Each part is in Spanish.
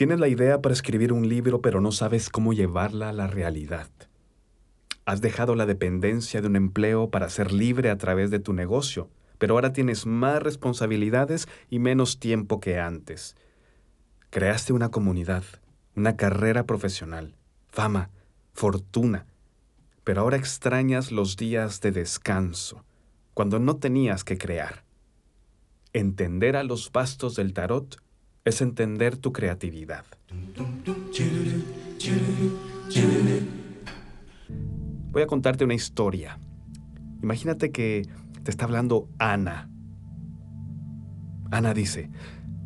Tienes la idea para escribir un libro pero no sabes cómo llevarla a la realidad. Has dejado la dependencia de un empleo para ser libre a través de tu negocio, pero ahora tienes más responsabilidades y menos tiempo que antes. Creaste una comunidad, una carrera profesional, fama, fortuna, pero ahora extrañas los días de descanso, cuando no tenías que crear. Entender a los bastos del tarot es entender tu creatividad. Voy a contarte una historia. Imagínate que te está hablando Ana. Ana dice,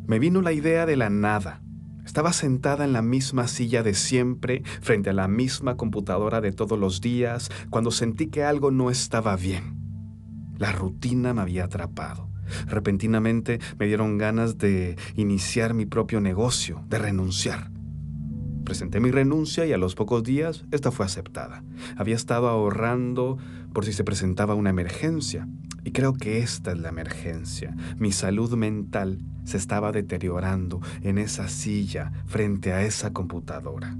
me vino la idea de la nada. Estaba sentada en la misma silla de siempre, frente a la misma computadora de todos los días, cuando sentí que algo no estaba bien. La rutina me había atrapado. Repentinamente me dieron ganas de iniciar mi propio negocio, de renunciar. Presenté mi renuncia y a los pocos días esta fue aceptada. Había estado ahorrando por si se presentaba una emergencia. Y creo que esta es la emergencia. Mi salud mental se estaba deteriorando en esa silla frente a esa computadora.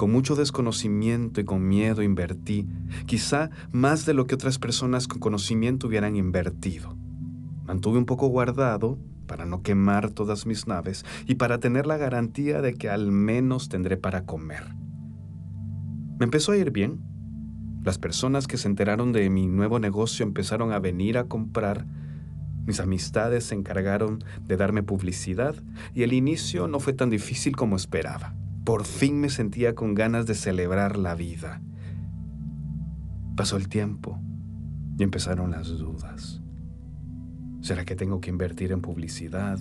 Con mucho desconocimiento y con miedo invertí, quizá más de lo que otras personas con conocimiento hubieran invertido. Mantuve un poco guardado para no quemar todas mis naves y para tener la garantía de que al menos tendré para comer. Me empezó a ir bien. Las personas que se enteraron de mi nuevo negocio empezaron a venir a comprar. Mis amistades se encargaron de darme publicidad y el inicio no fue tan difícil como esperaba. Por fin me sentía con ganas de celebrar la vida. Pasó el tiempo y empezaron las dudas. ¿Será que tengo que invertir en publicidad?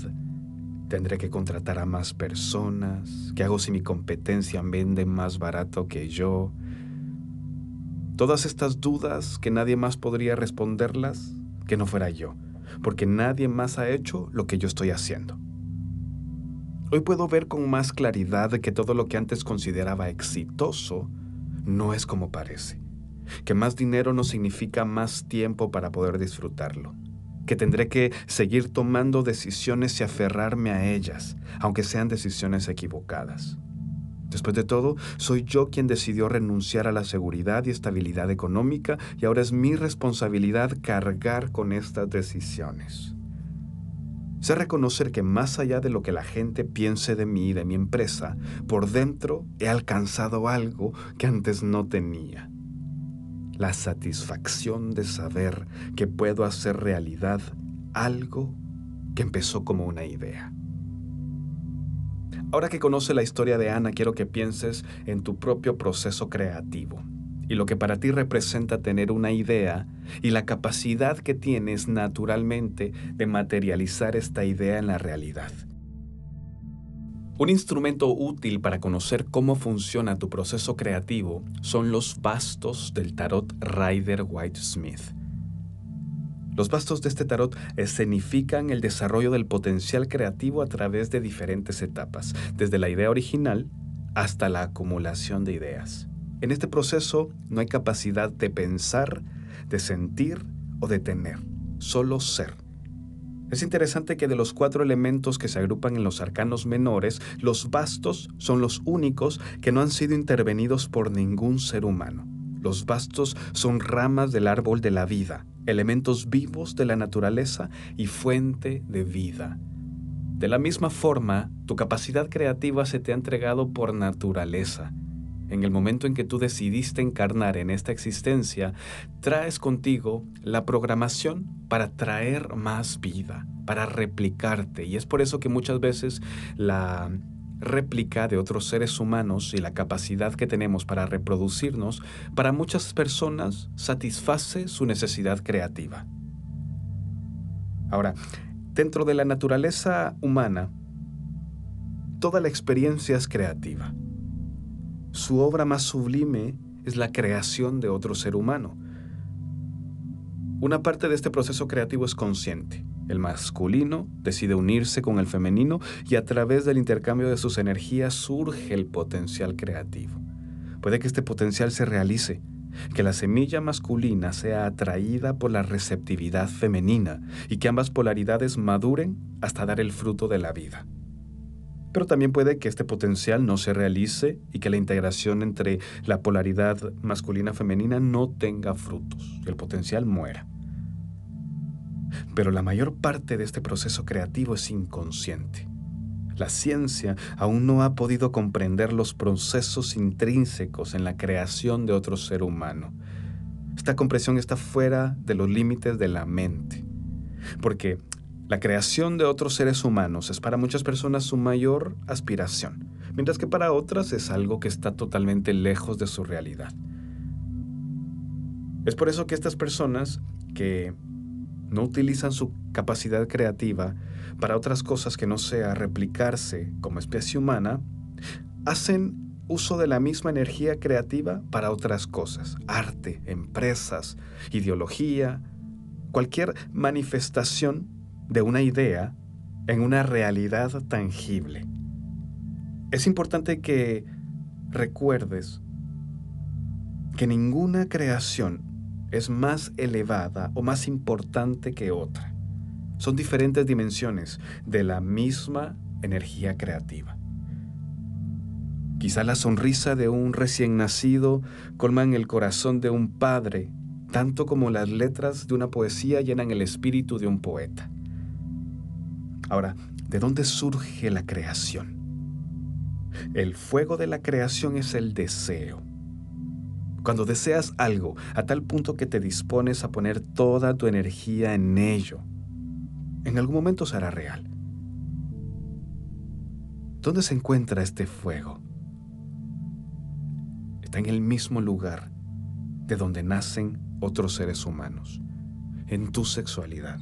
¿Tendré que contratar a más personas? ¿Qué hago si mi competencia vende más barato que yo? Todas estas dudas que nadie más podría responderlas que no fuera yo, porque nadie más ha hecho lo que yo estoy haciendo. Hoy puedo ver con más claridad que todo lo que antes consideraba exitoso no es como parece. Que más dinero no significa más tiempo para poder disfrutarlo. Que tendré que seguir tomando decisiones y aferrarme a ellas, aunque sean decisiones equivocadas. Después de todo, soy yo quien decidió renunciar a la seguridad y estabilidad económica y ahora es mi responsabilidad cargar con estas decisiones. Sé reconocer que más allá de lo que la gente piense de mí y de mi empresa, por dentro he alcanzado algo que antes no tenía. La satisfacción de saber que puedo hacer realidad algo que empezó como una idea. Ahora que conoce la historia de Ana, quiero que pienses en tu propio proceso creativo y lo que para ti representa tener una idea y la capacidad que tienes naturalmente de materializar esta idea en la realidad. Un instrumento útil para conocer cómo funciona tu proceso creativo son los bastos del tarot Rider White Smith. Los bastos de este tarot escenifican el desarrollo del potencial creativo a través de diferentes etapas, desde la idea original hasta la acumulación de ideas. En este proceso no hay capacidad de pensar, de sentir o de tener, solo ser. Es interesante que de los cuatro elementos que se agrupan en los arcanos menores, los bastos son los únicos que no han sido intervenidos por ningún ser humano. Los bastos son ramas del árbol de la vida, elementos vivos de la naturaleza y fuente de vida. De la misma forma, tu capacidad creativa se te ha entregado por naturaleza en el momento en que tú decidiste encarnar en esta existencia, traes contigo la programación para traer más vida, para replicarte. Y es por eso que muchas veces la réplica de otros seres humanos y la capacidad que tenemos para reproducirnos, para muchas personas satisface su necesidad creativa. Ahora, dentro de la naturaleza humana, toda la experiencia es creativa. Su obra más sublime es la creación de otro ser humano. Una parte de este proceso creativo es consciente. El masculino decide unirse con el femenino y a través del intercambio de sus energías surge el potencial creativo. Puede que este potencial se realice, que la semilla masculina sea atraída por la receptividad femenina y que ambas polaridades maduren hasta dar el fruto de la vida. Pero también puede que este potencial no se realice y que la integración entre la polaridad masculina-femenina no tenga frutos el potencial muera. Pero la mayor parte de este proceso creativo es inconsciente. La ciencia aún no ha podido comprender los procesos intrínsecos en la creación de otro ser humano. Esta comprensión está fuera de los límites de la mente, porque la creación de otros seres humanos es para muchas personas su mayor aspiración, mientras que para otras es algo que está totalmente lejos de su realidad. Es por eso que estas personas que no utilizan su capacidad creativa para otras cosas que no sea replicarse como especie humana, hacen uso de la misma energía creativa para otras cosas, arte, empresas, ideología, cualquier manifestación de una idea en una realidad tangible. Es importante que recuerdes que ninguna creación es más elevada o más importante que otra. Son diferentes dimensiones de la misma energía creativa. Quizá la sonrisa de un recién nacido colman el corazón de un padre, tanto como las letras de una poesía llenan el espíritu de un poeta. Ahora, ¿de dónde surge la creación? El fuego de la creación es el deseo. Cuando deseas algo a tal punto que te dispones a poner toda tu energía en ello, en algún momento será real. ¿Dónde se encuentra este fuego? Está en el mismo lugar de donde nacen otros seres humanos, en tu sexualidad.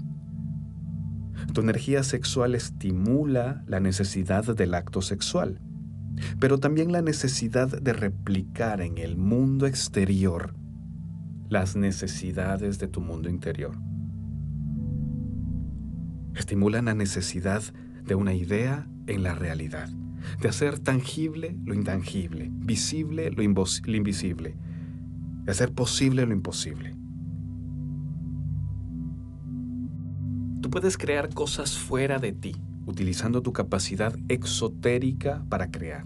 Tu energía sexual estimula la necesidad del acto sexual pero también la necesidad de replicar en el mundo exterior las necesidades de tu mundo interior. Estimulan la necesidad de una idea en la realidad, de hacer tangible lo intangible, visible lo, invisible, de hacer posible lo imposible. Puedes crear cosas fuera de ti, utilizando tu capacidad exotérica para crear.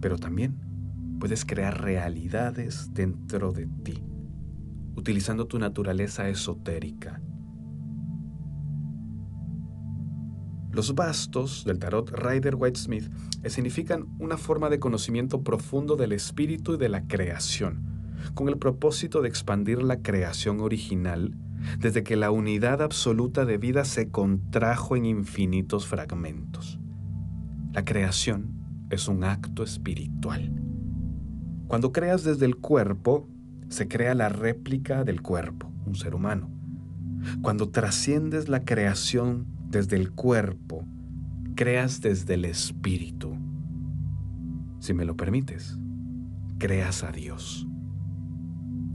Pero también puedes crear realidades dentro de ti, utilizando tu naturaleza esotérica. Los bastos del tarot Rider White Smith significan una forma de conocimiento profundo del espíritu y de la creación, con el propósito de expandir la creación original desde que la unidad absoluta de vida se contrajo en infinitos fragmentos. La creación es un acto espiritual. Cuando creas desde el cuerpo, se crea la réplica del cuerpo, un ser humano. Cuando trasciendes la creación desde el cuerpo, creas desde el espíritu. Si me lo permites, creas a Dios.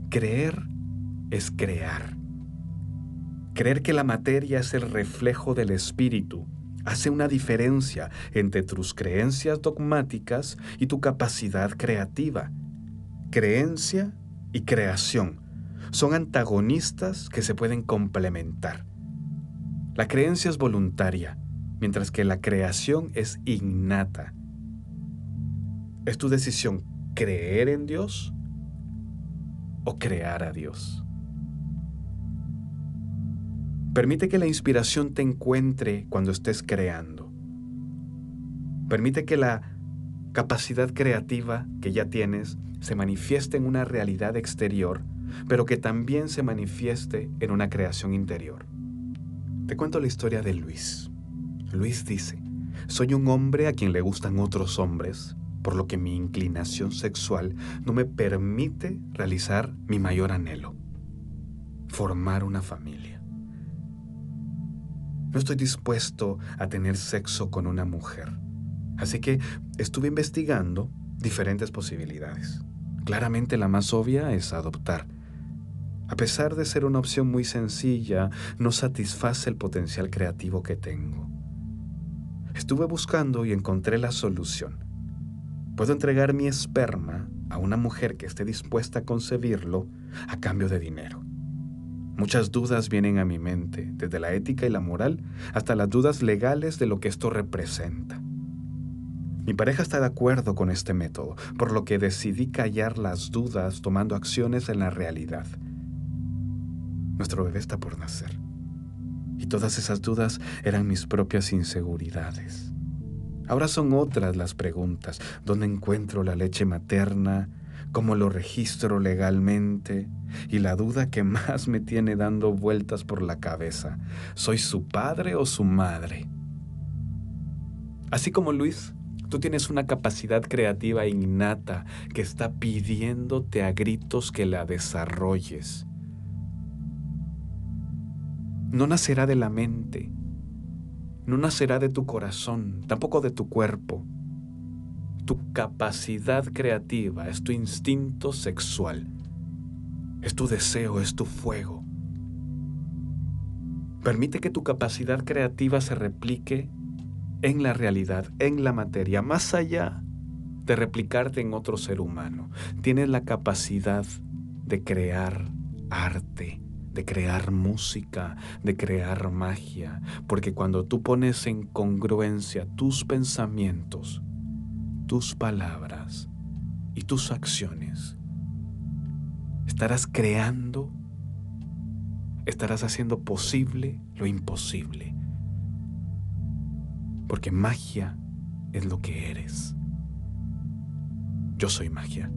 Creer es crear. Creer que la materia es el reflejo del espíritu hace una diferencia entre tus creencias dogmáticas y tu capacidad creativa. Creencia y creación son antagonistas que se pueden complementar. La creencia es voluntaria, mientras que la creación es innata. Es tu decisión creer en Dios o crear a Dios. Permite que la inspiración te encuentre cuando estés creando. Permite que la capacidad creativa que ya tienes se manifieste en una realidad exterior, pero que también se manifieste en una creación interior. Te cuento la historia de Luis. Luis dice, soy un hombre a quien le gustan otros hombres, por lo que mi inclinación sexual no me permite realizar mi mayor anhelo, formar una familia. No estoy dispuesto a tener sexo con una mujer. Así que estuve investigando diferentes posibilidades. Claramente la más obvia es adoptar. A pesar de ser una opción muy sencilla, no satisface el potencial creativo que tengo. Estuve buscando y encontré la solución. Puedo entregar mi esperma a una mujer que esté dispuesta a concebirlo a cambio de dinero. Muchas dudas vienen a mi mente, desde la ética y la moral hasta las dudas legales de lo que esto representa. Mi pareja está de acuerdo con este método, por lo que decidí callar las dudas tomando acciones en la realidad. Nuestro bebé está por nacer. Y todas esas dudas eran mis propias inseguridades. Ahora son otras las preguntas. ¿Dónde encuentro la leche materna? ¿Cómo lo registro legalmente? Y la duda que más me tiene dando vueltas por la cabeza. ¿Soy su padre o su madre? Así como Luis, Tú tienes una capacidad creativa innata que está pidiéndote a gritos que la desarrolles. No nacerá de la mente, no nacerá de tu corazón, tampoco de tu cuerpo. Tu capacidad creativa es tu instinto sexual, es tu deseo, es tu fuego. Permite que tu capacidad creativa se replique en la realidad, en la materia, más allá de replicarte en otro ser humano. Tienes la capacidad de crear arte, de crear música, de crear magia, porque cuando tú pones en congruencia tus pensamientos, tus palabras y tus acciones, estarás creando, estarás haciendo posible lo imposible porque magia es lo que eres. Yo soy magia.